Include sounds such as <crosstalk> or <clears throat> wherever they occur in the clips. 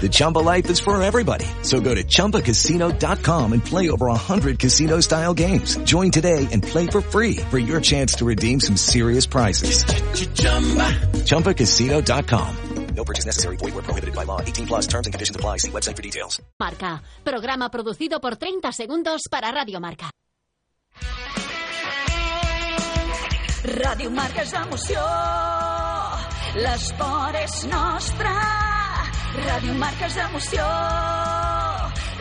The Chumba life is for everybody. So go to ChumbaCasino.com and play over 100 casino-style games. Join today and play for free for your chance to redeem some serious prizes. ChumbaCasino.com. No purchase necessary. Void where prohibited by law. 18 plus terms and conditions apply. See website for details. Marca, programa producido por 30 segundos para Radio Marca. Ràdio Marca és emoció, l'esport és nostre. Ràdio Marca és emoció,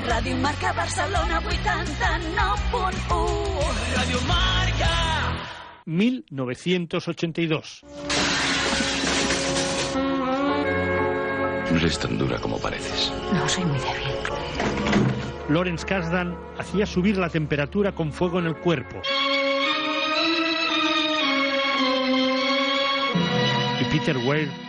Ràdio Marca Barcelona 89.1. Ràdio Marca. 1982. No eres tan dura como pareces. No, soy muy débil. Lawrence Kasdan hacía subir la temperatura con fuego en el cuerpo. Y Peter Weir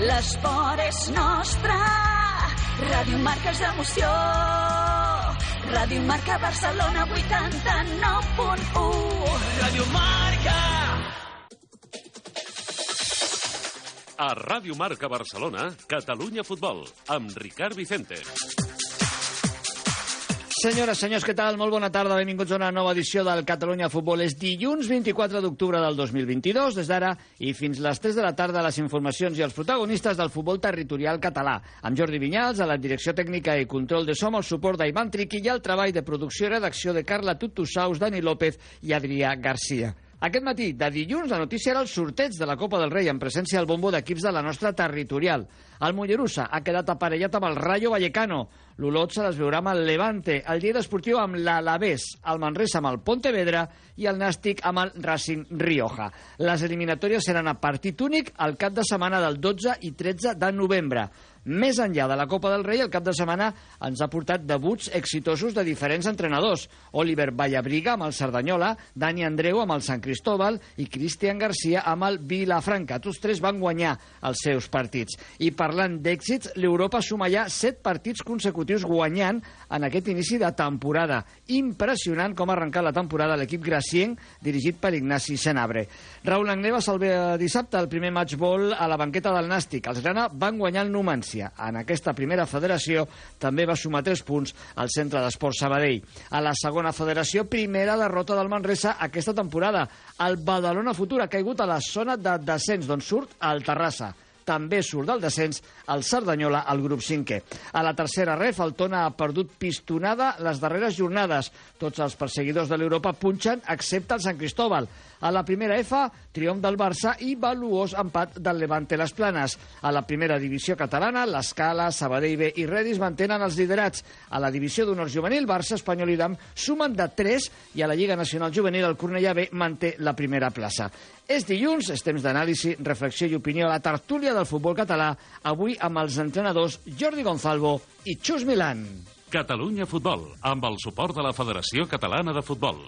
l'esport és nostre. Ràdio Marca és emoció, Ràdio Marca Barcelona 89.1. Ràdio Marca. A Ràdio Marca Barcelona, Catalunya Futbol, amb Ricard Vicente. Senyores, senyors, què tal? Molt bona tarda, benvinguts a una nova edició del Catalunya Futbol. És dilluns 24 d'octubre del 2022, des d'ara i fins les 3 de la tarda les informacions i els protagonistes del futbol territorial català. Amb Jordi Vinyals, a la direcció tècnica i control de som, el suport d'Ivan Triqui i el treball de producció i redacció de Carla Tutusaus, Dani López i Adrià Garcia. Aquest matí, de dilluns, la notícia era el sorteig de la Copa del Rei en presència del bombo d'equips de la nostra territorial. El Mollerussa ha quedat aparellat amb el Rayo Vallecano. L'Olot se les veurà amb el Levante. El Lleida Esportiu amb l'Alavés. El Manresa amb el Pontevedra i el Nàstic amb el Racing Rioja. Les eliminatòries seran a partit únic el cap de setmana del 12 i 13 de novembre. Més enllà de la Copa del Rei, el cap de setmana ens ha portat debuts exitosos de diferents entrenadors. Oliver Vallabriga amb el Cerdanyola, Dani Andreu amb el Sant Cristóbal i Cristian Garcia amb el Vilafranca. Tots tres van guanyar els seus partits. I parlant d'èxits, l'Europa suma ja set partits consecutius guanyant en aquest inici de temporada. Impressionant com ha arrencat la temporada l'equip gracienc dirigit per Ignasi Senabre. Raúl Agné va salvar dissabte el primer match ball a la banqueta del Nàstic. Els Grana van guanyar el Numància. En aquesta primera federació també va sumar 3 punts al centre d'esport Sabadell. A la segona federació, primera derrota del Manresa aquesta temporada. El Badalona Futur ha caigut a la zona de descens, d'on surt el Terrassa també surt del descens el Cerdanyola al grup 5è. A la tercera ref, el Tona ha perdut pistonada les darreres jornades. Tots els perseguidors de l'Europa punxen, excepte el Sant Cristóbal. A la primera F, triomf del Barça i valuós empat del Levante les Planes. A la primera divisió catalana, l'Escala, Sabadell B i Redis mantenen els liderats. A la divisió d'honor juvenil, Barça, Espanyol i Dam sumen de 3 i a la Lliga Nacional Juvenil el Cornellà B manté la primera plaça. És dilluns, és temps d'anàlisi, reflexió i opinió a la tertúlia del futbol català, avui amb els entrenadors Jordi Gonzalvo i Xus Milan. Catalunya Futbol, amb el suport de la Federació Catalana de Futbol.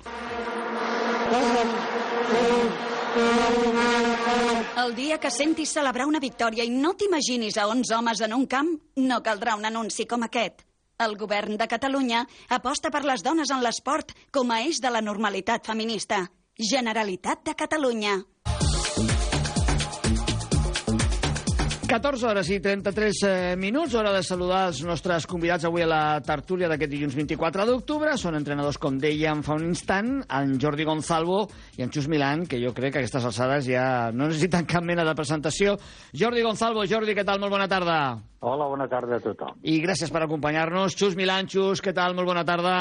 El dia que sentis celebrar una victòria i no t'imaginis a 11 homes en un camp, no caldrà un anunci com aquest. El govern de Catalunya aposta per les dones en l'esport com a eix de la normalitat feminista. Generalitat de Catalunya. 14 hores i 33 eh, minuts, hora de saludar els nostres convidats avui a la tertúlia d'aquest dilluns 24 d'octubre. Són entrenadors, com dèiem fa un instant, en Jordi Gonzalvo i en Xus Milán, que jo crec que a aquestes alçades ja no necessiten cap mena de presentació. Jordi Gonzalvo, Jordi, què tal? Molt bona tarda. Hola, bona tarda a tothom. I gràcies per acompanyar-nos. Xus Milán, Xus, què tal? Molt bona tarda.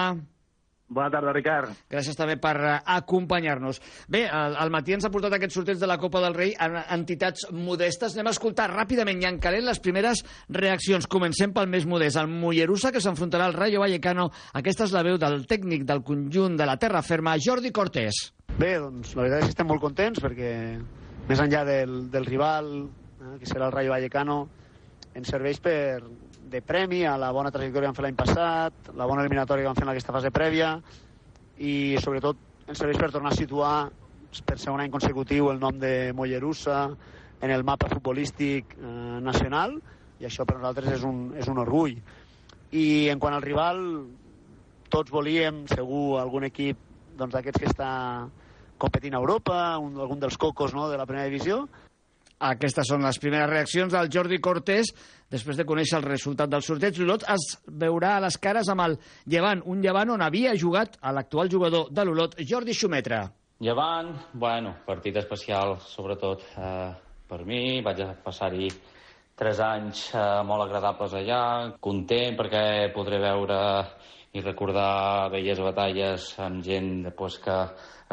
Bona tarda, Ricard. Gràcies també per uh, acompanyar-nos. Bé, al, al matí ens ha portat aquest sorteig de la Copa del Rei en entitats modestes. Anem a escoltar ràpidament i en calent les primeres reaccions. Comencem pel més modest. El Mollerussa, que s'enfrontarà al Rayo Vallecano. Aquesta és la veu del tècnic del conjunt de la terra ferma, Jordi Cortés. Bé, doncs la veritat és que estem molt contents perquè més enllà del, del rival, eh, que serà el Rayo Vallecano, ens serveix per, de premi a la bona trajectòria que vam fer l'any passat, la bona eliminatòria que vam fer en aquesta fase prèvia i sobretot ens serveix per tornar a situar per segon any consecutiu el nom de Mollerussa en el mapa futbolístic eh, nacional i això per nosaltres és un, és un orgull. I en quant al rival, tots volíem, segur, algun equip doncs, d'aquests que està competint a Europa, un, algun dels cocos no, de la primera divisió, aquestes són les primeres reaccions del Jordi Cortés després de conèixer el resultat del sorteig. L'Olot es veurà a les cares amb el Llevant, un Llevant on havia jugat a l'actual jugador de l'Olot, Jordi Xumetra. Llevant, bueno, partit especial, sobretot eh, per mi. Vaig passar-hi tres anys eh, molt agradables allà, content perquè podré veure i recordar velles batalles amb gent pues, que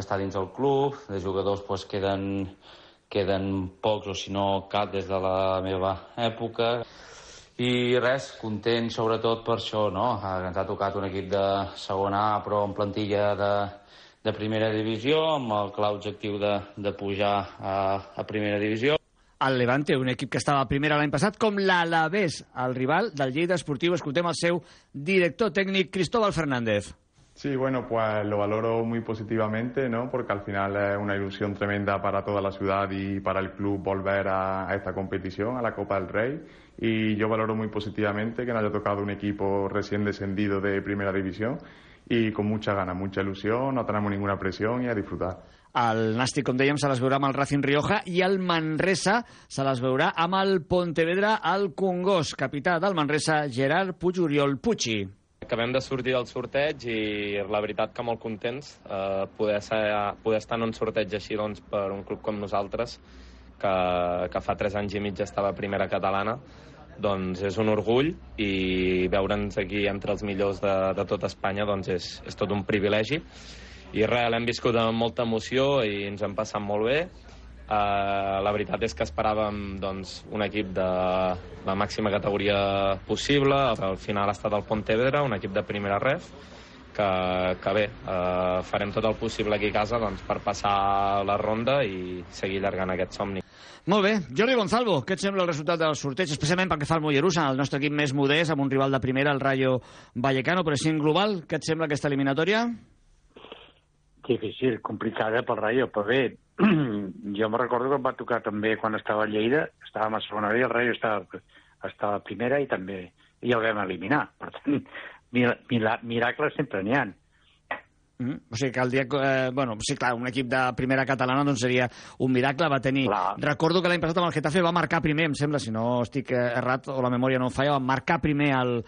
està dins del club, de jugadors pues, queden queden pocs o si no cap des de la meva època i res, content sobretot per això, no? Ens ha tocat un equip de segona A però en plantilla de, de primera divisió amb el clar objectiu de, de pujar a, a primera divisió. El Levante, un equip que estava a primera l'any passat, com l'Alavés, el rival del Lleida Esportiu. Escoltem el seu director tècnic, Cristóbal Fernández. Sí, bueno, pues lo valoro muy positivamente, ¿no? Porque al final es una ilusión tremenda para toda la ciudad y para el club volver a, esta competición, a la Copa del Rey. Y yo valoro muy positivamente que nos haya tocado un equipo recién descendido de Primera División y con mucha ganas, mucha ilusión, no tenemos ninguna presión y a disfrutar. El Nàstic, com dèiem, se les Racing Rioja i el Manresa se les veurà amb el Pontevedra al Congost. Capità del Manresa, Gerard Puig-Oriol Pucci. Acabem de sortir del sorteig i la veritat que molt contents eh, poder, ser, poder estar en un sorteig així doncs, per un club com nosaltres que, que fa 3 anys i mig estava primera catalana doncs és un orgull i veure'ns aquí entre els millors de, de tot Espanya doncs és, és tot un privilegi. I res, l'hem viscut amb molta emoció i ens hem passat molt bé Uh, la veritat és que esperàvem doncs, un equip de la màxima categoria possible. Al final ha estat el Pontevedra, un equip de primera ref, que, que bé, uh, farem tot el possible aquí a casa doncs, per passar la ronda i seguir allargant aquest somni. Molt bé. Jordi Gonzalvo, què et sembla el resultat del sorteig, especialment pel que fa al Mollerussa, el nostre equip més modest, amb un rival de primera, el Rayo Vallecano, però així en global, què et sembla aquesta eliminatòria? Difícil, complicada pel Rayo, però bé, <clears throat> jo me recordo que em va tocar també quan estava a Lleida, estàvem a segona i el Rayo estava, estava a primera i també i el vam eliminar. Per tant, <laughs> mil miracles sempre n'hi ha. Mm, o sigui que el dia... Eh, bueno, sí, clar, un equip de primera catalana doncs seria un miracle. Va tenir... Clar. Recordo que l'any passat amb el Getafe va marcar primer, em sembla, si no estic errat o la memòria no em falla, va marcar primer el,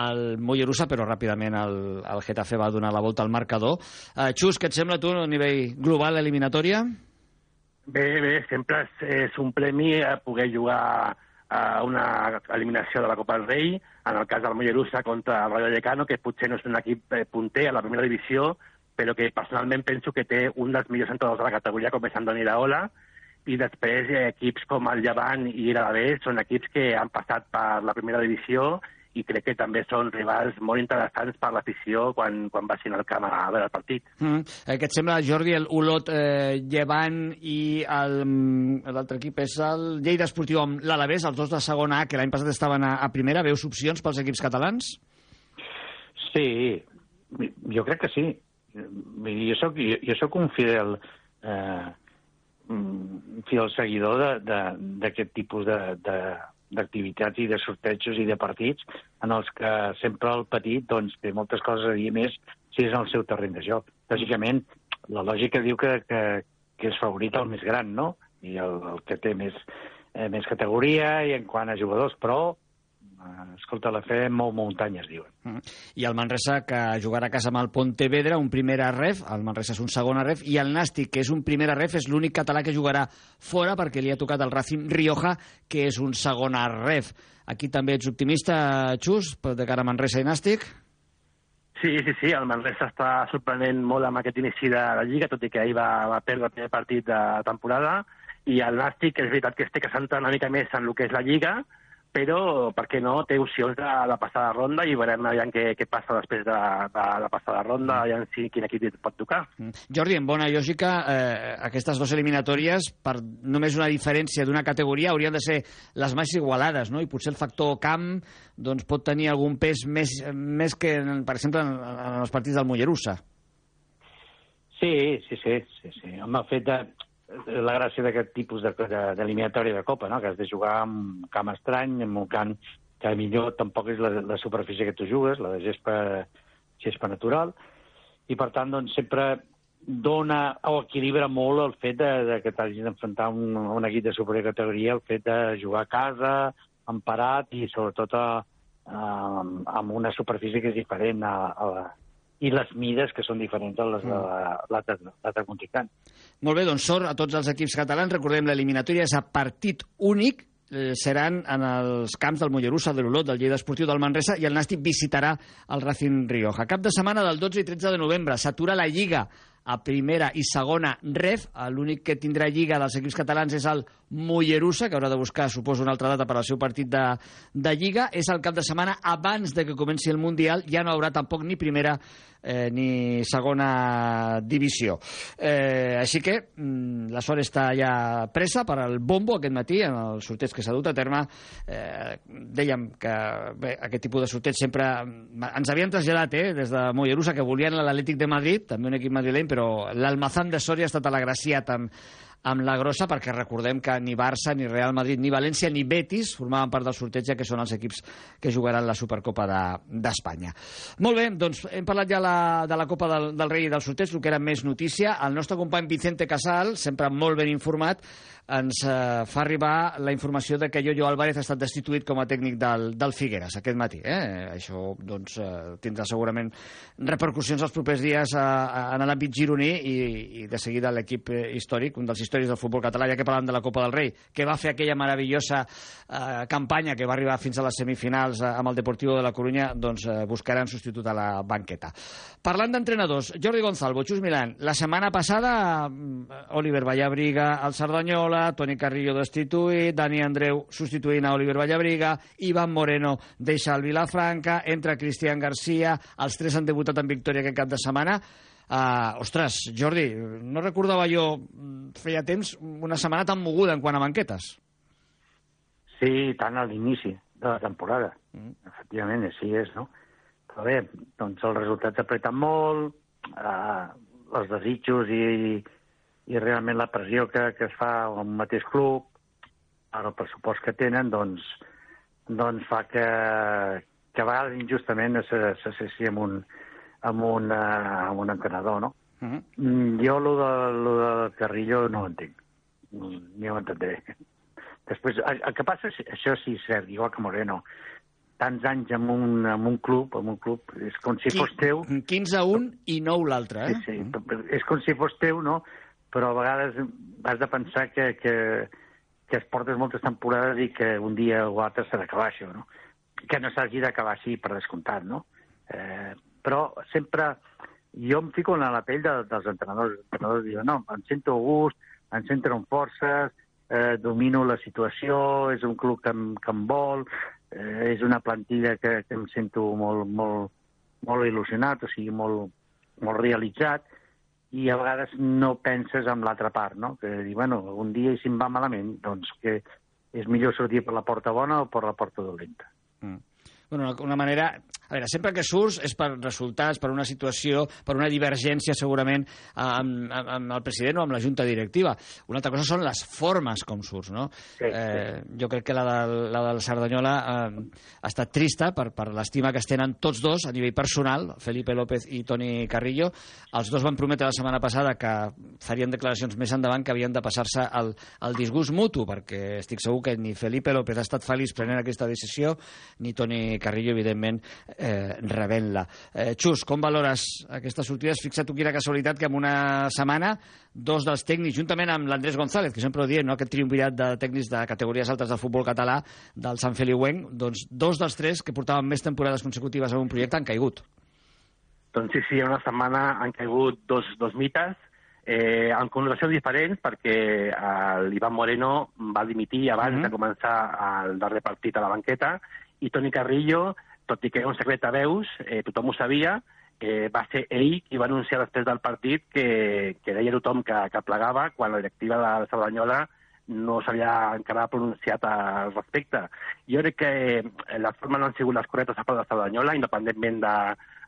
el Mollerussa, però ràpidament el, el Getafe va donar la volta al marcador. Uh, Xus, què et sembla tu a nivell global eliminatòria? Bé, bé, sempre és, és un premi a poder jugar a una eliminació de la Copa del Rei, en el cas del Mollerussa contra el Rayo Vallecano, que potser no és un equip eh, punter a la primera divisió, però que personalment penso que té un dels millors entrenadors de la categoria, com és Andoni Iraola, i després eh, equips com el Llevant i l'Alavés són equips que han passat per la primera divisió i crec que també són rivals molt interessants per l'afició quan, quan baixin al camp a veure el partit. Mm. Eh, què et sembla, Jordi, el Olot eh, Llevant i l'altre equip és el Lleida Esportiu amb l'Alavés, els dos de segona A, que l'any passat estaven a, a primera. Veus opcions pels equips catalans? Sí, jo crec que sí. Jo soc, jo, jo soc un fidel eh, fidel seguidor d'aquest tipus de, de, d'activitats i de sortejos i de partits en els que sempre el petit doncs, té moltes coses a dir més si és el seu terreny de joc. Lògicament, la lògica diu que, que, que és favorit el més gran, no? I el, el que té més, eh, més categoria i en quant a jugadors, però escolta, la fe mou muntanyes, diuen. Mm. I el Manresa, que jugarà a casa amb el Pontevedra, un primera ref, el Manresa és un segona ref, i el Nàstic, que és un primera ref, és l'únic català que jugarà fora perquè li ha tocat el Racing Rioja, que és un segona ref. Aquí també ets optimista, Xus, de cara a Manresa i Nàstic? Sí, sí, sí, el Manresa està sorprenent molt amb aquest inici de la Lliga, tot i que ahir va, va perdre el primer partit de temporada, i el Nàstic és veritat que es té que centrar una mica més en el que és la Lliga, però, per què no, té opcions de la passada ronda i veurem aviam què, què passa després de, de la passada ronda, aviam si quin equip pot tocar. Jordi, en bona lògica, eh, aquestes dues eliminatòries, per només una diferència d'una categoria, haurien de ser les més igualades, no? I potser el factor camp doncs, pot tenir algun pes més, més que, per exemple, en, en els partits del Mollerussa. Sí, sí, sí, sí, sí. Home, el fet de, la gràcia d'aquest tipus d'eliminatòria de, de, de Copa, no? que has de jugar amb camp estrany, amb un camp que millor tampoc és la, la superfície que tu jugues, la de gespa, gespa natural, i per tant doncs, sempre dona o equilibra molt el fet de, de que t'hagis d'enfrontar un, un equip de supercategoria, el fet de jugar a casa, emparat i sobretot a, a, amb una superfície que és diferent a, a la, i les mides que són diferents a les de l'altre contrincant. Molt bé, doncs sort a tots els equips catalans. Recordem, l'eliminatòria és a partit únic, eh, seran en els camps del Mollerussa, de l'Olot, del Lleida Esportiu del Manresa, i el Nàstic visitarà el Racing Rioja. Cap de setmana del 12 i 13 de novembre s'atura la Lliga a primera i segona ref. L'únic que tindrà lliga dels equips catalans és el Mollerussa, que haurà de buscar, suposo, una altra data per al seu partit de, de lliga. És el cap de setmana abans de que comenci el Mundial. Ja no haurà tampoc ni primera eh, ni segona divisió. Eh, així que mm, la sort està ja presa per al bombo aquest matí, en el sorteig que s'ha dut a terme. Eh, dèiem que bé, aquest tipus de sorteig sempre ens havien traslladat eh, des de Mollerussa que volien l'Atlètic de Madrid, també un equip madrileny, però l'Almazán de Sòria ha estat alagraciat amb, amb la grossa, perquè recordem que ni Barça, ni Real Madrid, ni València, ni Betis formaven part del sorteig, ja que són els equips que jugaran la Supercopa d'Espanya. De, Molt bé, doncs hem parlat ja la, de la Copa del, del Rei i del sorteig, el que era més notícia. El nostre company Vicente Casal, sempre molt ben informat, ens eh, fa arribar la informació de que Yoyo Álvarez ha estat destituït com a tècnic del, del Figueres aquest matí. Eh? Això doncs, eh, tindrà segurament repercussions els propers dies a, a, en l'àmbit gironí i, i de seguida l'equip històric, un dels històrics del futbol català, ja que parlem de la Copa del Rei, que va fer aquella meravellosa eh, campanya que va arribar fins a les semifinals eh, amb el Deportivo de la Corunya, doncs eh, buscaran substitut a la banqueta. Parlant d'entrenadors, Jordi Gonzalvo, Xus Milán, la setmana passada mm, Oliver Vallabriga, el Cerdanyola, Toni Carrillo destituït, Dani Andreu substituint a Oliver Vallabriga, Ivan Moreno deixa el Vilafranca, entra Cristian Garcia, els tres han debutat en victòria aquest cap de setmana. Uh, ostres, Jordi, no recordava jo feia temps una setmana tan moguda en quant a banquetes. Sí, tant a l'inici de la temporada. Mm. Efectivament, així és, no? Però bé, doncs els resultats apreten molt, uh, els desitjos i, i realment la pressió que, que es fa al mateix club, ara el pressupost que tenen, doncs, doncs fa que, que a vegades injustament s'associa amb un, amb, un, uh, amb un entrenador, no? Uh -huh. Jo, lo de, lo de Carrillo, no ho entenc. Ni ho entendré. Després, el, el que passa, és, això sí cert, igual que Moreno, tants anys en un, en un club, en un club, és com si fos teu... 15 a un i 9 l'altre, eh? Sí, sí, uh-huh. és com si fos teu, no? Però a vegades has de pensar que, que, que es portes moltes temporades i que un dia o altre s'ha d'acabar això, no? Que no s'hagi d'acabar així, per descomptat, no? Eh, però sempre jo em fico en la pell de, dels entrenadors. Els entrenadors diuen, no, em sento a gust, em sento amb forces, eh, domino la situació, és un club que em, que em vol, eh, és una plantilla que, que em sento molt, molt, molt il·lusionat, o sigui, molt, molt realitzat, i a vegades no penses en l'altra part, no? Que dir, bueno, un dia i si em va malament, doncs que és millor sortir per la porta bona o per la porta dolenta. Mm. Bueno, una, manera... A veure, sempre que surts és per resultats, per una situació, per una divergència segurament amb, amb, amb el president o amb la junta directiva. Una altra cosa són les formes com surts, no? Sí, eh, jo crec que la del, la del Cerdanyola eh, ha estat trista per, per l'estima que es tenen tots dos a nivell personal, Felipe López i Toni Carrillo. Els dos van prometre la setmana passada que farien declaracions més endavant que havien de passar-se al, al disgust mutu, perquè estic segur que ni Felipe López ha estat feliç prenent aquesta decisió, ni Toni Carrillo, evidentment, eh, rebent-la. Eh, Xus, com valores aquestes sortides? Fixa't tu quina casualitat que en una setmana dos dels tècnics, juntament amb l'Andrés González, que sempre ho diem, no? aquest triumvirat de tècnics de categories altes del futbol català, del Sant Feliuenc, doncs dos dels tres que portaven més temporades consecutives en un projecte han caigut. Doncs sí, sí, en una setmana han caigut dos, dos mites, eh, en connotacions diferents, perquè eh, l'Ivan Moreno va dimitir abans mm -hmm. de començar el darrer partit a la banqueta, i Toni Carrillo, tot i que era un secret a veus, eh, tothom ho sabia, eh, va ser ell qui va anunciar després del partit que, que deia tothom que, que plegava quan la directiva de la Cerdanyola no s'havia encara pronunciat al respecte. Jo crec que eh, les formes no han sigut les correctes a part de Cerdanyola, independentment de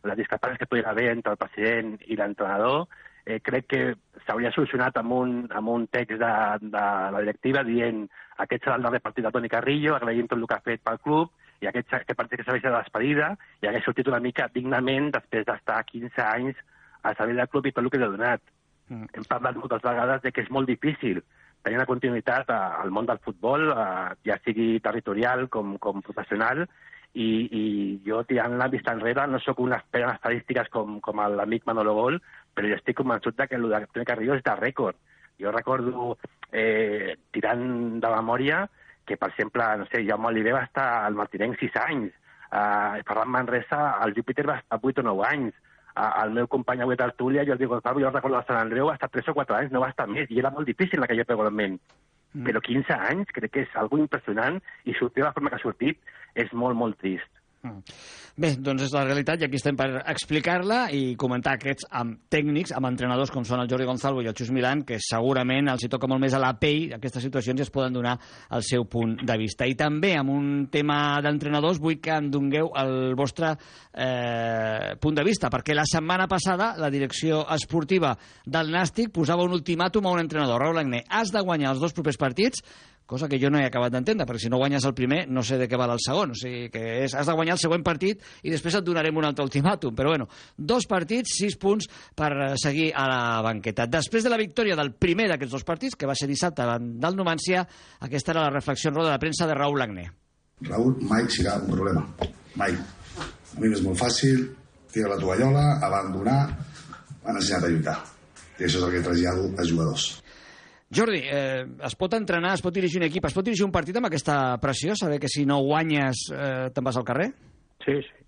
les discrepàncies que pugui haver entre el president i l'entrenador, eh, crec que s'hauria solucionat amb un, amb un text de, de la directiva dient aquest serà el darrer partit de Toni Carrillo, agraïm tot el que ha fet pel club, i aquest, aquest partit que serveix de despedida, i hagués sortit una mica dignament després d'estar 15 anys al servei del club i tot el que li ha donat. Mm. Hem parlat moltes vegades de que és molt difícil tenir una continuïtat al món del futbol, eh, ja sigui territorial com, com professional, i, i jo tirant la vista enrere no sóc un expert en estadístiques com, com l'amic Manolo Gol, però jo estic convençut que el de Toni Carrillo és de rècord. Jo recordo, eh, tirant de memòria, que, per exemple, no sé, Jaume Oliver va estar al Martinenc 6 anys, eh, Ferran Manresa, al Júpiter va estar 8 o 9 anys, el meu company avui de Tertúlia, Jordi Gonzalo, jo recordo a Sant Andreu, va estar 3 o 4 anys, no va estar més, i era molt difícil en aquell moment. Mm. Però 15 anys crec que és algo impressionant i sortir de la forma que ha sortit és molt, molt trist. Mm. Bé, doncs és la realitat i aquí estem per explicar-la i comentar aquests amb tècnics, amb entrenadors com són el Jordi Gonzalo i el Xus Milan, que segurament els hi toca molt més a la pell aquestes situacions i es poden donar el seu punt de vista. I també amb un tema d'entrenadors vull que em dongueu el vostre eh, punt de vista, perquè la setmana passada la direcció esportiva del Nàstic posava un ultimàtum a un entrenador, Raúl Agné, has de guanyar els dos propers partits cosa que jo no he acabat d'entendre, perquè si no guanyes el primer no sé de què val el segon, o sigui que és, has de guanyar el següent partit i després et donarem un altre ultimàtum, però bueno, dos partits, sis punts per eh, seguir a la banqueta. Després de la victòria del primer d'aquests dos partits, que va ser dissabte davant del Numancia, aquesta era la reflexió en roda de premsa de Raúl Agné. Raúl mai serà un problema, mai. A mi és molt fàcil, tira la tovallola, abandonar, han ensenyat a lluitar. I això és el que trasllado als jugadors. Jordi, eh, es pot entrenar, es pot dirigir un equip, es pot dirigir un partit amb aquesta pressió, saber que si no guanyes eh, te'n vas al carrer? Sí, sí.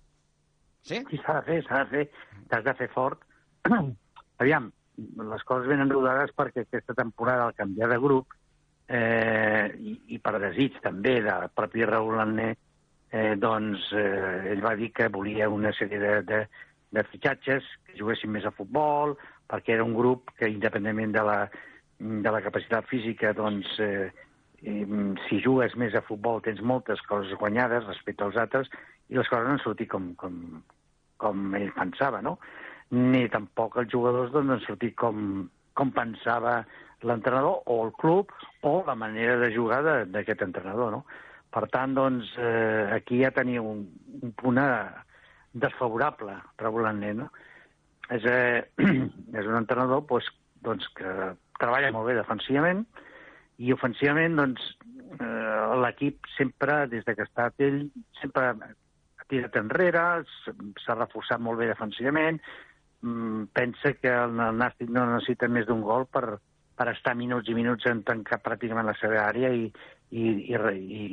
Sí? Sí, s'ha de fer, s'ha de fer. T'has de fer fort. <clears throat> Aviam, les coses venen rodades perquè aquesta temporada al canviar de grup eh, i, i per desig també del propi Raúl Lanné, eh, doncs eh, ell va dir que volia una sèrie de, de, de fitxatges que juguessin més a futbol, perquè era un grup que, independentment de la, de la capacitat física, doncs, eh, si jugues més a futbol tens moltes coses guanyades respecte als altres i les coses no han sortit com, com, com ell pensava, no? Ni tampoc els jugadors doncs, han sortit com, com pensava l'entrenador o el club o la manera de jugar d'aquest entrenador, no? Per tant, doncs, eh, aquí ja tenia un, un punt desfavorable, regulant no? És, eh, <clears throat> és un entrenador doncs, doncs, que treballa molt bé defensivament i ofensivament doncs, eh, l'equip sempre, des de que ha estat ell, sempre ha tirat enrere, s'ha reforçat molt bé defensivament, mm, pensa que el Nàstic no necessita més d'un gol per, per estar minuts i minuts en tancar pràcticament la seva àrea i, i, i,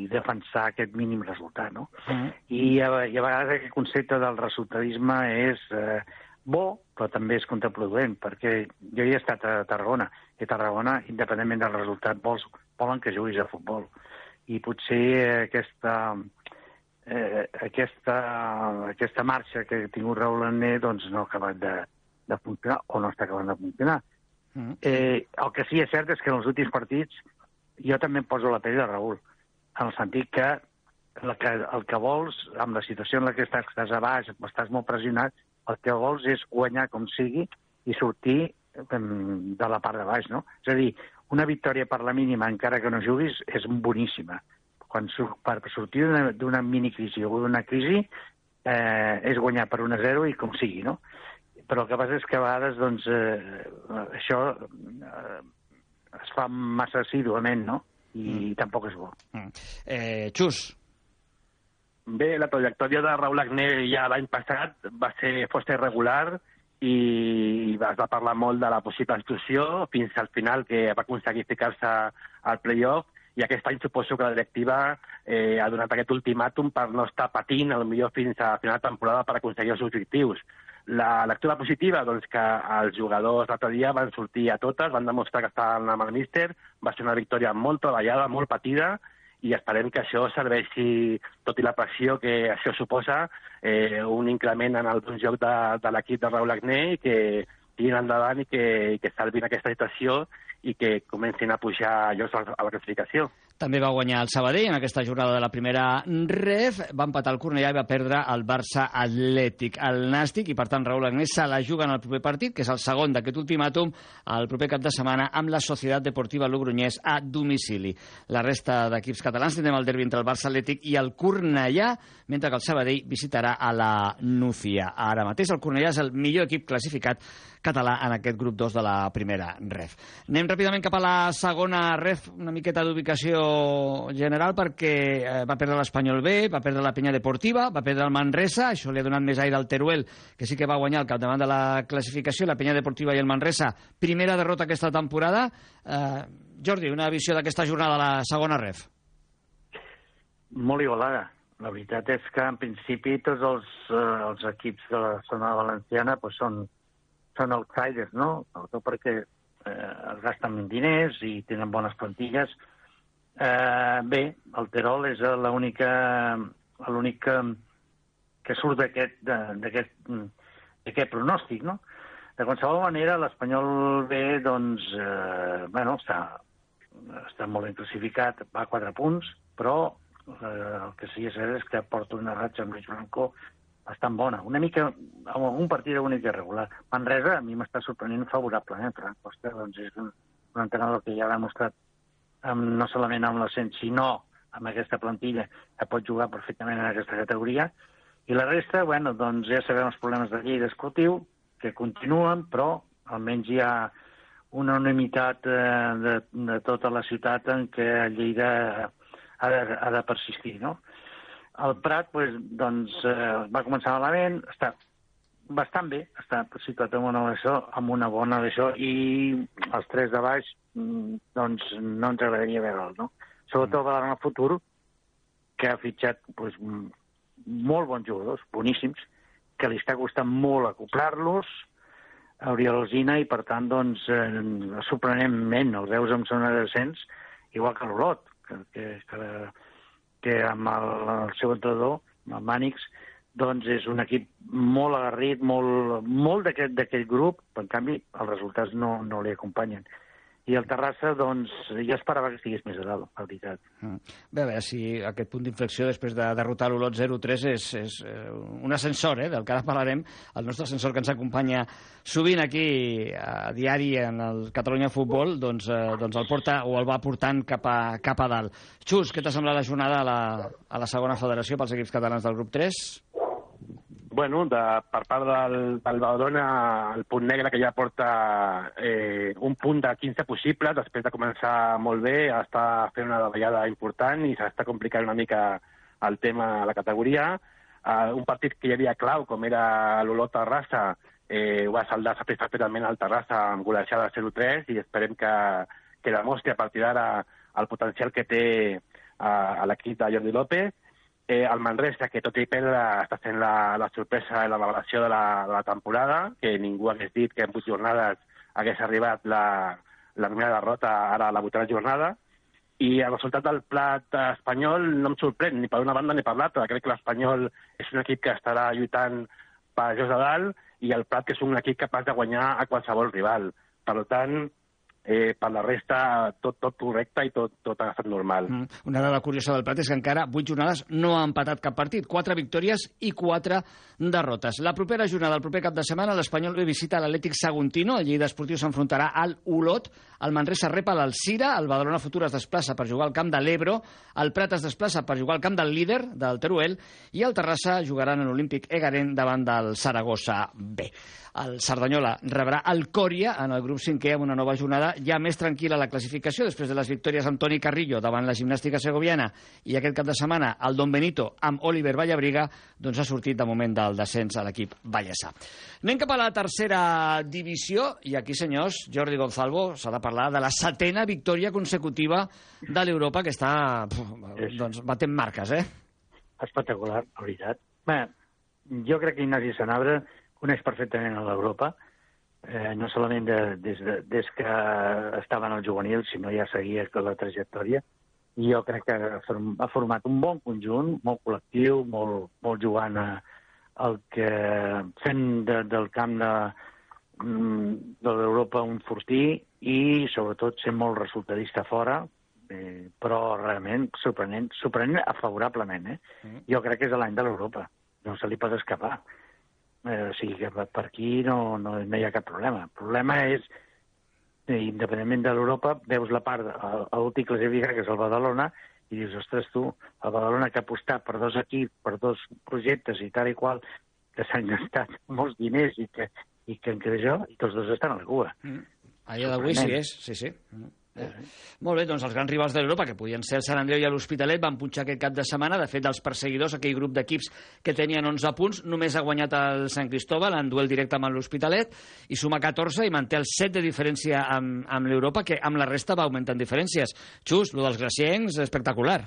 i defensar aquest mínim resultat. No? Mm. I, a, I a vegades aquest concepte del resultadisme és eh, bo, però també és contraproduent, perquè jo hi he estat a Tarragona, i Tarragona, independentment del resultat, vols, volen que juguis a futbol. I potser aquesta, eh, aquesta, aquesta marxa que ha tingut Raúl Anné doncs no ha acabat de, de funcionar o no està acabant de funcionar. Mm. Eh, el que sí que és cert és que en els últims partits jo també em poso la pell de Raúl, en el sentit que el que, el que vols, amb la situació en la que estàs, estàs a baix, estàs molt pressionat, el que vols és guanyar com sigui i sortir de la part de baix, no? És a dir, una victòria per la mínima, encara que no juguis, és boníssima. Quan sur, per sortir d'una- minicrisi o d'una crisi, eh, és guanyar per 1 a 0 i com sigui, no? Però el que passa és que a vegades, doncs, eh, això eh, es fa massa assíduament, no? I mm. tampoc és bo. Mm. Eh, Xus. Bé, la trajectòria de Raúl Agné ja l'any passat va ser força irregular i es va parlar molt de la possible exclusió fins al final que va aconseguir ficar-se al playoff i aquest any suposo que la directiva eh, ha donat aquest ultimàtum per no estar patint millor fins a final de temporada per aconseguir els objectius. La lectura positiva, doncs, que els jugadors l'altre dia van sortir a totes, van demostrar que estaven amb el míster, va ser una victòria molt treballada, molt patida, i esperem que això serveixi, tot i la pressió que això suposa, eh, un increment en el bon joc de, de l'equip de Raúl Agné i que tirin endavant i que, i que salvin aquesta situació i que comencin a pujar llocs a la classificació. També va guanyar el Sabadell en aquesta jornada de la primera ref, va empatar el Cornellà i va perdre el Barça Atlètic, el Nàstic, i per tant Raúl Agnès se la juga en el proper partit, que és el segon d'aquest ultimàtum, el proper cap de setmana amb la Societat Deportiva Logroñés a domicili. La resta d'equips catalans tindrem el derbi entre el Barça Atlètic i el Cornellà, mentre que el Sabadell visitarà a la Núcia. Ara mateix el Cornellà és el millor equip classificat català en aquest grup 2 de la primera ref. Anem ràpidament cap a la segona ref, una miqueta d'ubicació general perquè eh, va perdre l'Espanyol B, va perdre la Penya Deportiva, va perdre el Manresa, això li ha donat més aire al Teruel, que sí que va guanyar al capdavant de la classificació, la Penya Deportiva i el Manresa, primera derrota aquesta temporada. Eh, Jordi, una visió d'aquesta jornada a la segona ref. Molt igualada. La veritat és que, en principi, tots els, eh, els equips de la zona valenciana pues, són, són outsiders, no? Sobretot perquè eh, es gasten diners i tenen bones plantilles. Eh, bé, el Terol és l'única l'únic que, surt d'aquest pronòstic, no? De qualsevol manera, l'Espanyol B, doncs, eh, bueno, està, està molt ben classificat, va a quatre punts, però eh, el que sí que és cert és que porta una ratxa amb Luis Blanco bastant bona. Una mica, amb algun partit una mica irregular. Manresa a mi m'està sorprenent favorablement. Ferran Costa doncs, és un, un entrenador que ja ha demostrat amb, no solament amb l'ascens, sinó amb aquesta plantilla, que pot jugar perfectament en aquesta categoria. I la resta, bueno, doncs ja sabem els problemes de llei d'escrutiu, que continuen, però almenys hi ha una unanimitat eh, de, de tota la ciutat en què Lleida ha de, ha de persistir, no? El Prat, pues, doncs, eh, va començar malament, està bastant bé, està situat en una, això, amb una bona d'això, i els tres de baix, mm, doncs, no ens agradaria veure'l, no? Sobretot mm. en el futur, que ha fitxat pues, m- molt bons jugadors, boníssims, que li està costant molt acoplar-los, Oriol Alzina, i per tant, doncs, eh, sorprenentment, els veus amb zona de descens, igual que l'Olot, que, que, que, que amb el, el seu entrenador, amb el Mànix, doncs és un equip molt agarrit, molt, molt d'aquest grup, però en canvi els resultats no, no li acompanyen. I el Terrassa, doncs, jo esperava que estigués més a dalt, la veritat. Mm. Bé, a veure si aquest punt d'inflexió després de derrotar l'Olot 0-3 és, és eh, un ascensor, eh, del que ara parlarem, el nostre ascensor que ens acompanya sovint aquí a diari en el Catalunya Futbol, doncs, eh, doncs el porta o el va portant cap a, cap a dalt. Xus, què t'ha semblat la jornada a la, a la segona federació pels equips catalans del grup 3? Bueno, de, per part del, del Badalona, el punt negre que ja porta eh, un punt de 15 possibles, després de començar molt bé, està fent una davallada important i s'està complicant una mica el tema a la categoria. Uh, un partit que hi havia clau, com era l'Olot Terrassa, eh, ho va saldar satisfactòriament al Terrassa amb golejada 0-3 i esperem que, que demostri a partir d'ara el potencial que té uh, a l'equip de Jordi López eh, el Manresa, que tot i perdre està fent la, la sorpresa i la revelació de la, de la temporada, que ningú hagués dit que en vuit jornades hagués arribat la, la primera derrota ara a la vuitena jornada, i el resultat del plat espanyol no em sorprèn ni per una banda ni per l'altra. Crec que l'Espanyol és un equip que estarà lluitant per jocs de dalt i el plat que és un equip capaç de guanyar a qualsevol rival. Per tant, eh, per la resta tot, tot correcte i tot, tot ha estat normal. Mm. Una dada curiosa del plat és que encara 8 jornades no ha empatat cap partit, 4 victòries i 4 derrotes. La propera jornada, el proper cap de setmana, l'Espanyol visita l'Atlètic Saguntino, el Lleida Esportiu s'enfrontarà al Olot, el Manresa rep a l'Alcira, el Badalona Futur es desplaça per jugar al camp de l'Ebro, el Prat es desplaça per jugar al camp del líder, del Teruel, i el Terrassa jugaran en l'Olímpic Egarent davant del Saragossa B. El Cerdanyola rebrà el Còria en el grup 5è amb una nova jornada ja més tranquil·la la classificació després de les victòries amb Toni Carrillo davant la gimnàstica segoviana i aquest cap de setmana el Don Benito amb Oliver Vallabriga doncs ha sortit de moment del descens a l'equip Vallèsà. Anem cap a la tercera divisió i aquí, senyors, Jordi Gonzalvo s'ha de parlar de la setena victòria consecutiva de l'Europa que està puf, doncs, batent marques, eh? Espectacular, la veritat. Bé, jo crec que Ignasi Sanabra coneix perfectament a l'Europa, eh, no solament de, des, de, des que estava en el juvenil, sinó ja seguia la trajectòria. I jo crec que ha format un bon conjunt, molt col·lectiu, molt, molt jugant a, el que fent de, del camp de, mm, de l'Europa un fortí i sobretot sent molt resultadista fora, eh, però realment sorprenent, sorprenent favorablement. Eh? Mm. Jo crec que és l'any de l'Europa, no se li pot escapar. Eh, o sigui que per aquí no, no, no hi ha cap problema. El problema és, eh, independentment de l'Europa, veus la part, l'últim classificat, que és el Badalona, i dius, ostres, tu, el Badalona que ha apostat per dos equips, per dos projectes i tal i qual, que s'han gastat molts diners i que, i que en jo, i tots dos estan a la cua. Mm. A dia d'avui sí és, sí, sí. Mm. Eh. Molt bé, doncs els grans rivals d'Europa, que podien ser el Sant Andreu i l'Hospitalet, van punxar aquest cap de setmana. De fet, dels perseguidors, aquell grup d'equips que tenien 11 punts, només ha guanyat el Sant Cristóbal en duel directe amb l'Hospitalet i suma 14 i manté el 7 de diferència amb, amb l'Europa, que amb la resta va augmentant diferències. Xus, lo dels graciencs, espectacular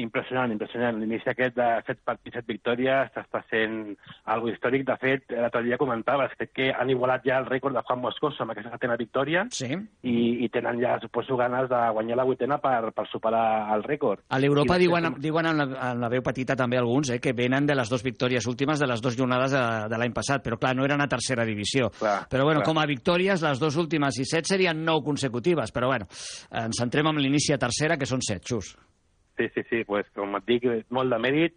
impressionant, impressionant. L'inici aquest de 7 partits, 7 victòries, està sent algo històric. De fet, l'altre dia comentaves crec que han igualat ja el rècord de Juan Moscoso amb aquesta setena victòria sí. i, i tenen ja, suposo, ganes de guanyar la vuitena per, per superar el rècord. A l'Europa diuen, com... diuen en la, en la veu petita també alguns eh, que venen de les dues victòries últimes de les dues jornades de, de l'any passat, però clar, no eren a tercera divisió. Clar, però bueno, clar. com a victòries, les dues últimes i set serien nou consecutives, però bueno, ens centrem en l'inici a tercera, que són set, Xus. Sí, sí, sí, pues, com et dic, molt de mèrit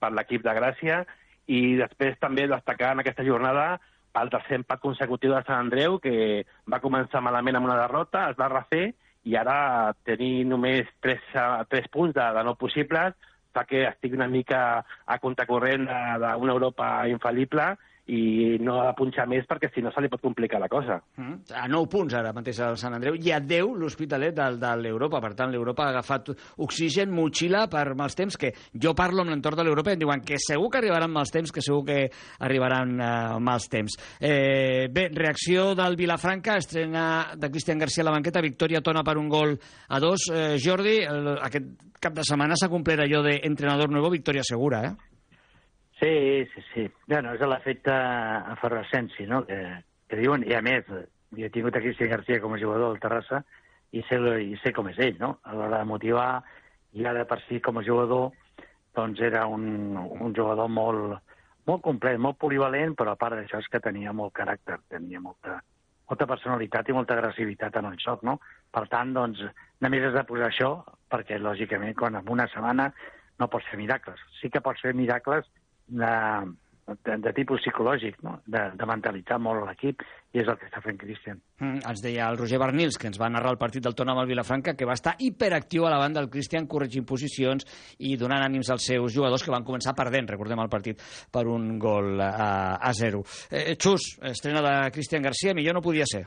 per l'equip de Gràcia i després també destacar en aquesta jornada el tercer empat consecutiu de Sant Andreu, que va començar malament amb una derrota, es va refer i ara tenir només 3, 3 punts de, de no possibles fa que estigui una mica a contracorrent d'una Europa infal·lible i no ha de punxar més perquè si no se li pot complicar la cosa. Mm. A 9 punts ara mateix al Sant Andreu i a 10 l'Hospitalet de, de l'Europa. Per tant, l'Europa ha agafat oxigen, motxilla per mals temps, que jo parlo amb l'entorn de l'Europa i em diuen que segur que arribaran mals temps, que segur que arribaran uh, mals temps. Eh, bé, reacció del Vilafranca, estrena de Cristian García a la banqueta, victòria tona per un gol a dos. Eh, Jordi, el, aquest cap de setmana s'ha complert allò d'entrenador nou, victòria segura, eh? Sí, sí, sí. Bueno, és l'efecte efervescència, no?, que, que diuen, i a més, jo he tingut a Cristian García com a jugador del Terrassa i sé, i sé com és ell, no?, a l'hora de motivar, i ara per si com a jugador, doncs era un, un jugador molt, molt complet, molt polivalent, però a part d'això és que tenia molt caràcter, tenia molta, molta personalitat i molta agressivitat en el joc, no? Per tant, doncs, només has de posar això, perquè, lògicament, quan en una setmana no pots fer miracles. Sí que pots fer miracles de, de, de tipus psicològic, no? de, de mentalitzar molt l'equip, i és el que està fent Cristian. Mm, ens deia el Roger Bernils, que ens va narrar el partit del Tona amb el Vilafranca, que va estar hiperactiu a la banda del Cristian, corregint posicions i donant ànims als seus jugadors que van començar perdent, recordem el partit, per un gol a, a zero. Eh, Xus, estrena de Cristian Garcia, millor no podia ser.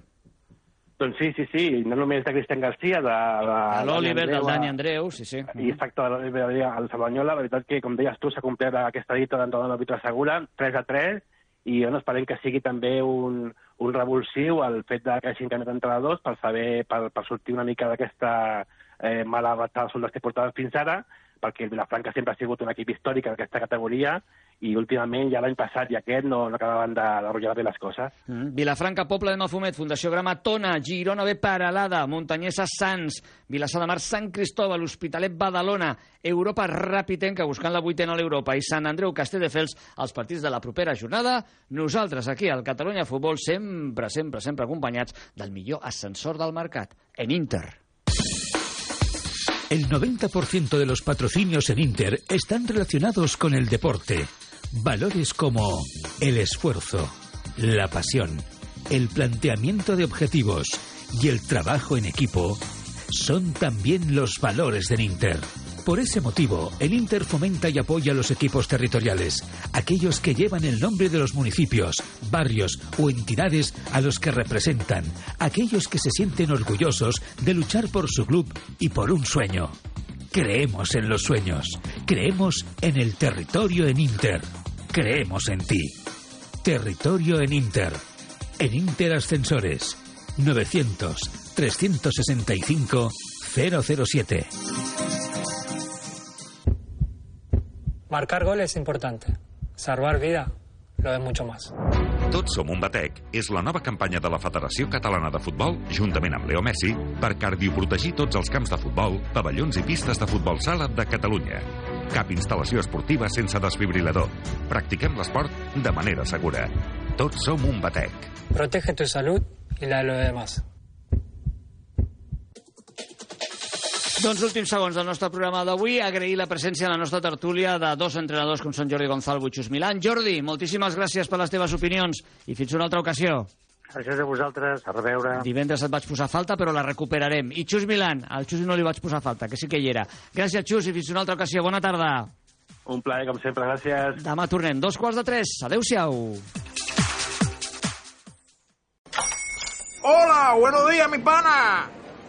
Doncs sí, sí, sí, no només de Cristian Garcia, de... de l'Oliver, del Dani Andreu, sí, sí. I exacte, de l'Oliver al Sabanyola, la veritat que, com deies tu, s'ha complert aquesta dita d'entrar de l'àrbitre segura, 3 a 3, i bueno, esperem que sigui també un, un revulsiu el fet de que hagin canviat entrenadors per saber, per, per sortir una mica d'aquesta eh, mala batalla soldats que portaven fins ara, perquè el Vilafranca sempre ha sigut un equip històric en aquesta categoria i últimament ja l'any passat i aquest no, no acabaven de, de rotllar bé les coses. Mm. Vilafranca, Poble de Mafumet, Fundació Grama Tona, Girona B Paralada, Muntanyesa Sants, Vilassar de Mar Sant Cristóbal, Hospitalet Badalona, Europa Rapitenca buscant la vuitena a l'Europa i Sant Andreu Castelldefels els partits de la propera jornada. Nosaltres aquí al Catalunya Futbol sempre, sempre, sempre acompanyats del millor ascensor del mercat, en Inter. El 90% de los patrocinios en Inter están relacionados con el deporte. Valores como el esfuerzo, la pasión, el planteamiento de objetivos y el trabajo en equipo son también los valores del Inter. Por ese motivo, el Inter fomenta y apoya a los equipos territoriales, aquellos que llevan el nombre de los municipios, barrios o entidades a los que representan, aquellos que se sienten orgullosos de luchar por su club y por un sueño. Creemos en los sueños, creemos en el territorio en Inter, creemos en ti. Territorio en Inter. En Inter Ascensores. 900 365 007. Marcar gol es importante. Salvar vida lo es mucho más. Tots som un batec és la nova campanya de la Federació Catalana de Futbol, juntament amb Leo Messi, per cardioprotegir tots els camps de futbol, pavellons i pistes de futbol sala de Catalunya. Cap instal·lació esportiva sense desfibrilador. Practiquem l'esport de manera segura. Tots som un batec. Protege tu salud y la de los demás. Doncs últims segons del nostre programa d'avui, agrair la presència en la nostra tertúlia de dos entrenadors com són Jordi Gonzalvo i Xus Milan. Jordi, moltíssimes gràcies per les teves opinions i fins una altra ocasió. Gràcies a vosaltres, a reveure. Divendres et vaig posar falta, però la recuperarem. I Xus Milan, al Xus no li vaig posar falta, que sí que hi era. Gràcies, Xus, i fins una altra ocasió. Bona tarda. Un plaer, com sempre, gràcies. Demà tornem, dos quarts de tres. Adéu-siau. Hola, buenos días, mi pana.